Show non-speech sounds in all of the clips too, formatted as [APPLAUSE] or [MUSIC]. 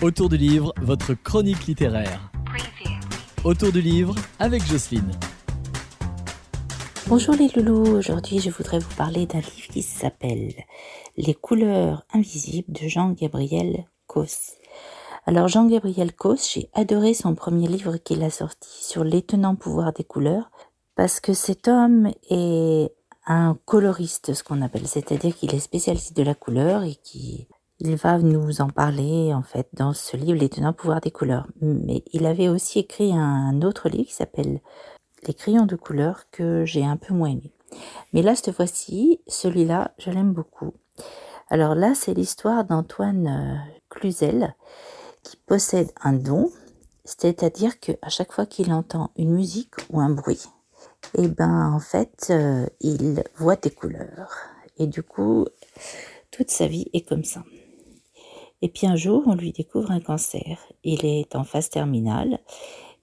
Autour du livre, votre chronique littéraire. Autour du livre avec Jocelyne. Bonjour les loulous, aujourd'hui je voudrais vous parler d'un livre qui s'appelle Les couleurs invisibles de Jean-Gabriel Cos. Alors Jean-Gabriel Cos, j'ai adoré son premier livre qu'il a sorti sur l'étonnant pouvoir des couleurs parce que cet homme est un coloriste, ce qu'on appelle, c'est-à-dire qu'il est spécialiste de la couleur et qui il va nous en parler en fait dans ce livre Les tenants pouvoirs des couleurs. Mais il avait aussi écrit un autre livre qui s'appelle Les crayons de couleur que j'ai un peu moins aimé. Mais là, cette fois-ci, celui-là, je l'aime beaucoup. Alors là, c'est l'histoire d'Antoine euh, Cluzel qui possède un don, c'est-à-dire que à chaque fois qu'il entend une musique ou un bruit, eh ben en fait, euh, il voit des couleurs. Et du coup, toute sa vie est comme ça. Et puis un jour, on lui découvre un cancer. Il est en phase terminale.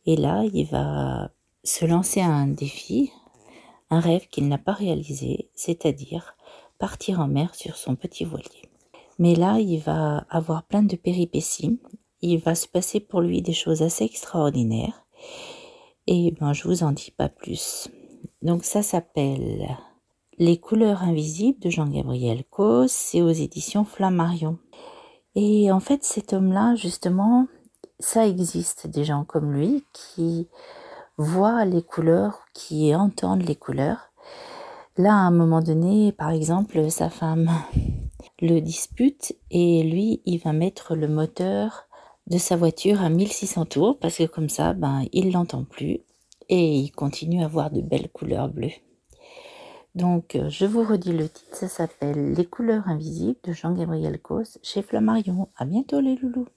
Et là, il va se lancer à un défi, un rêve qu'il n'a pas réalisé, c'est-à-dire partir en mer sur son petit voilier. Mais là, il va avoir plein de péripéties. Il va se passer pour lui des choses assez extraordinaires. Et ben, je vous en dis pas plus. Donc ça s'appelle Les couleurs invisibles de Jean-Gabriel Cos, c'est aux éditions Flammarion. Et en fait, cet homme-là, justement, ça existe des gens comme lui qui voient les couleurs, qui entendent les couleurs. Là, à un moment donné, par exemple, sa femme [LAUGHS] le dispute et lui, il va mettre le moteur de sa voiture à 1600 tours parce que comme ça, ben, il l'entend plus et il continue à voir de belles couleurs bleues. Donc, euh, je vous redis le titre, ça s'appelle Les couleurs invisibles de Jean-Gabriel Cos chez Flammarion. À bientôt les loulous.